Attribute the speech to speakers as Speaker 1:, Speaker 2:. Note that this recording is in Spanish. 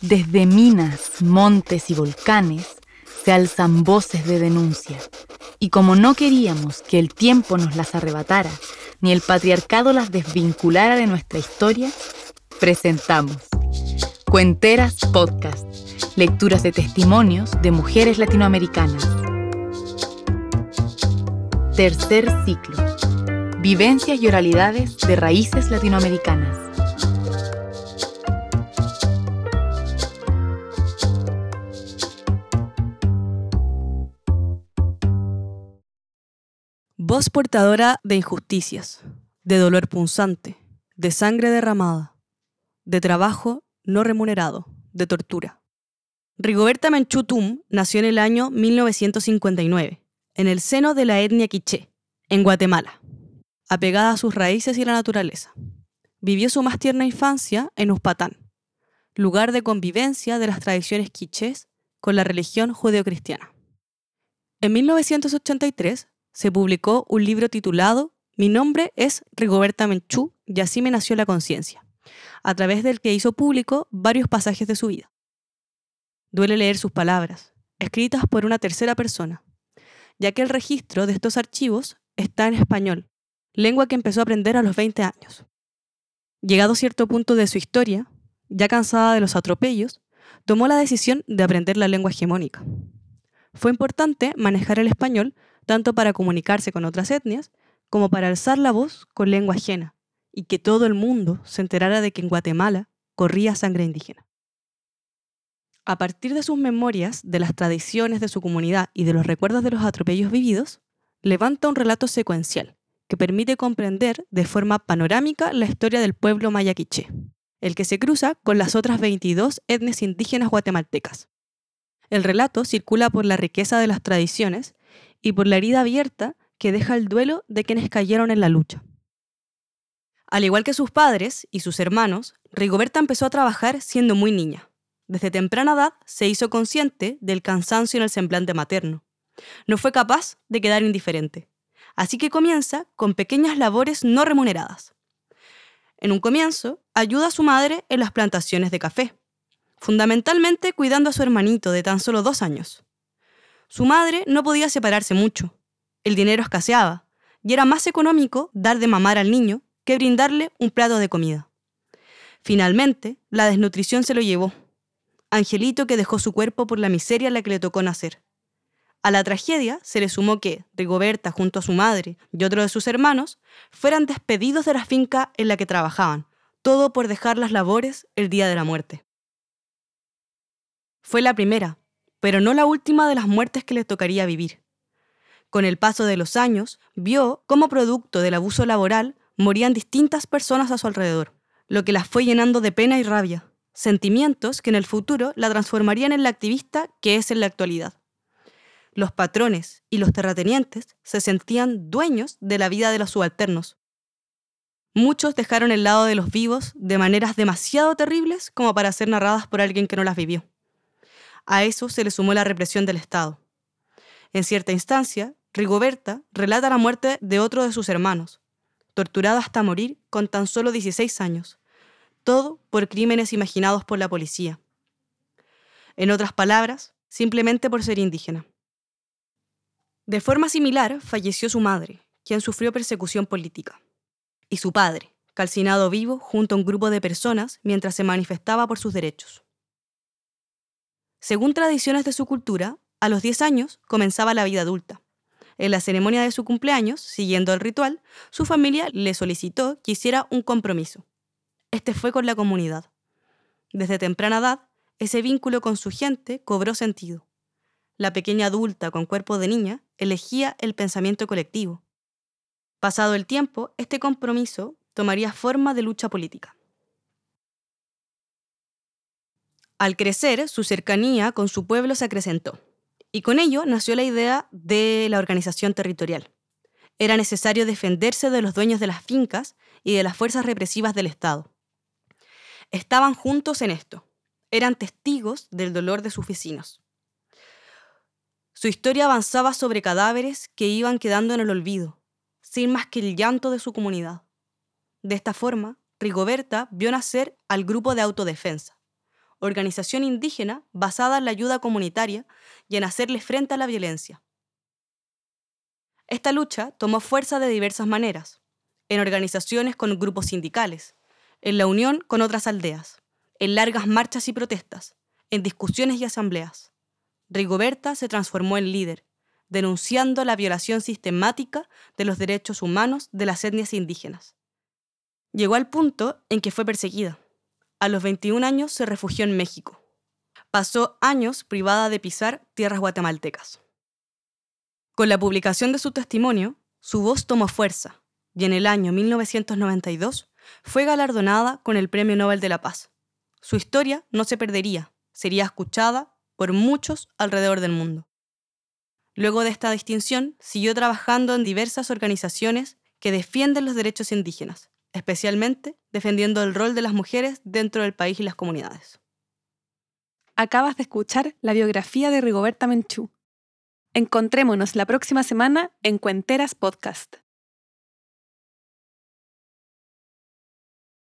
Speaker 1: Desde minas, montes y volcanes se alzan voces de denuncia. Y como no queríamos que el tiempo nos las arrebatara, ni el patriarcado las desvinculara de nuestra historia, presentamos Cuenteras Podcast, lecturas de testimonios de mujeres latinoamericanas. Tercer ciclo, vivencias y oralidades de raíces latinoamericanas.
Speaker 2: Voz portadora de injusticias, de dolor punzante, de sangre derramada, de trabajo no remunerado, de tortura. Rigoberta Menchutum nació en el año 1959, en el seno de la etnia quiché, en Guatemala, apegada a sus raíces y la naturaleza. Vivió su más tierna infancia en Uspatán, lugar de convivencia de las tradiciones quichés con la religión judeocristiana. En 1983 se publicó un libro titulado Mi nombre es Rigoberta Menchú y así me nació la conciencia, a través del que hizo público varios pasajes de su vida. Duele leer sus palabras, escritas por una tercera persona, ya que el registro de estos archivos está en español, lengua que empezó a aprender a los 20 años. Llegado cierto punto de su historia, ya cansada de los atropellos, tomó la decisión de aprender la lengua hegemónica. Fue importante manejar el español tanto para comunicarse con otras etnias como para alzar la voz con lengua ajena y que todo el mundo se enterara de que en Guatemala corría sangre indígena. A partir de sus memorias, de las tradiciones de su comunidad y de los recuerdos de los atropellos vividos, levanta un relato secuencial que permite comprender de forma panorámica la historia del pueblo mayaquiche, el que se cruza con las otras 22 etnias indígenas guatemaltecas. El relato circula por la riqueza de las tradiciones y por la herida abierta que deja el duelo de quienes cayeron en la lucha. Al igual que sus padres y sus hermanos, Rigoberta empezó a trabajar siendo muy niña. Desde temprana edad se hizo consciente del cansancio en el semblante materno. No fue capaz de quedar indiferente. Así que comienza con pequeñas labores no remuneradas. En un comienzo, ayuda a su madre en las plantaciones de café, fundamentalmente cuidando a su hermanito de tan solo dos años. Su madre no podía separarse mucho. El dinero escaseaba, y era más económico dar de mamar al niño que brindarle un plato de comida. Finalmente, la desnutrición se lo llevó. Angelito que dejó su cuerpo por la miseria a la que le tocó nacer. A la tragedia se le sumó que Rigoberta, junto a su madre y otro de sus hermanos, fueran despedidos de la finca en la que trabajaban, todo por dejar las labores el día de la muerte. Fue la primera, pero no la última de las muertes que le tocaría vivir. Con el paso de los años, vio cómo producto del abuso laboral morían distintas personas a su alrededor, lo que las fue llenando de pena y rabia, sentimientos que en el futuro la transformarían en la activista que es en la actualidad. Los patrones y los terratenientes se sentían dueños de la vida de los subalternos. Muchos dejaron el lado de los vivos de maneras demasiado terribles como para ser narradas por alguien que no las vivió. A eso se le sumó la represión del Estado. En cierta instancia, Rigoberta relata la muerte de otro de sus hermanos, torturado hasta morir con tan solo 16 años, todo por crímenes imaginados por la policía. En otras palabras, simplemente por ser indígena. De forma similar, falleció su madre, quien sufrió persecución política, y su padre, calcinado vivo junto a un grupo de personas mientras se manifestaba por sus derechos. Según tradiciones de su cultura, a los 10 años comenzaba la vida adulta. En la ceremonia de su cumpleaños, siguiendo el ritual, su familia le solicitó que hiciera un compromiso. Este fue con la comunidad. Desde temprana edad, ese vínculo con su gente cobró sentido. La pequeña adulta con cuerpo de niña elegía el pensamiento colectivo. Pasado el tiempo, este compromiso tomaría forma de lucha política. Al crecer, su cercanía con su pueblo se acrecentó, y con ello nació la idea de la organización territorial. Era necesario defenderse de los dueños de las fincas y de las fuerzas represivas del Estado. Estaban juntos en esto, eran testigos del dolor de sus vecinos. Su historia avanzaba sobre cadáveres que iban quedando en el olvido, sin más que el llanto de su comunidad. De esta forma, Rigoberta vio nacer al grupo de autodefensa, organización indígena basada en la ayuda comunitaria y en hacerle frente a la violencia. Esta lucha tomó fuerza de diversas maneras, en organizaciones con grupos sindicales, en la unión con otras aldeas, en largas marchas y protestas, en discusiones y asambleas. Rigoberta se transformó en líder, denunciando la violación sistemática de los derechos humanos de las etnias indígenas. Llegó al punto en que fue perseguida. A los 21 años se refugió en México. Pasó años privada de pisar tierras guatemaltecas. Con la publicación de su testimonio, su voz tomó fuerza y en el año 1992 fue galardonada con el Premio Nobel de la Paz. Su historia no se perdería, sería escuchada por muchos alrededor del mundo. Luego de esta distinción, siguió trabajando en diversas organizaciones que defienden los derechos indígenas, especialmente defendiendo el rol de las mujeres dentro del país y las comunidades.
Speaker 3: Acabas de escuchar la biografía de Rigoberta Menchú. Encontrémonos la próxima semana en Cuenteras Podcast.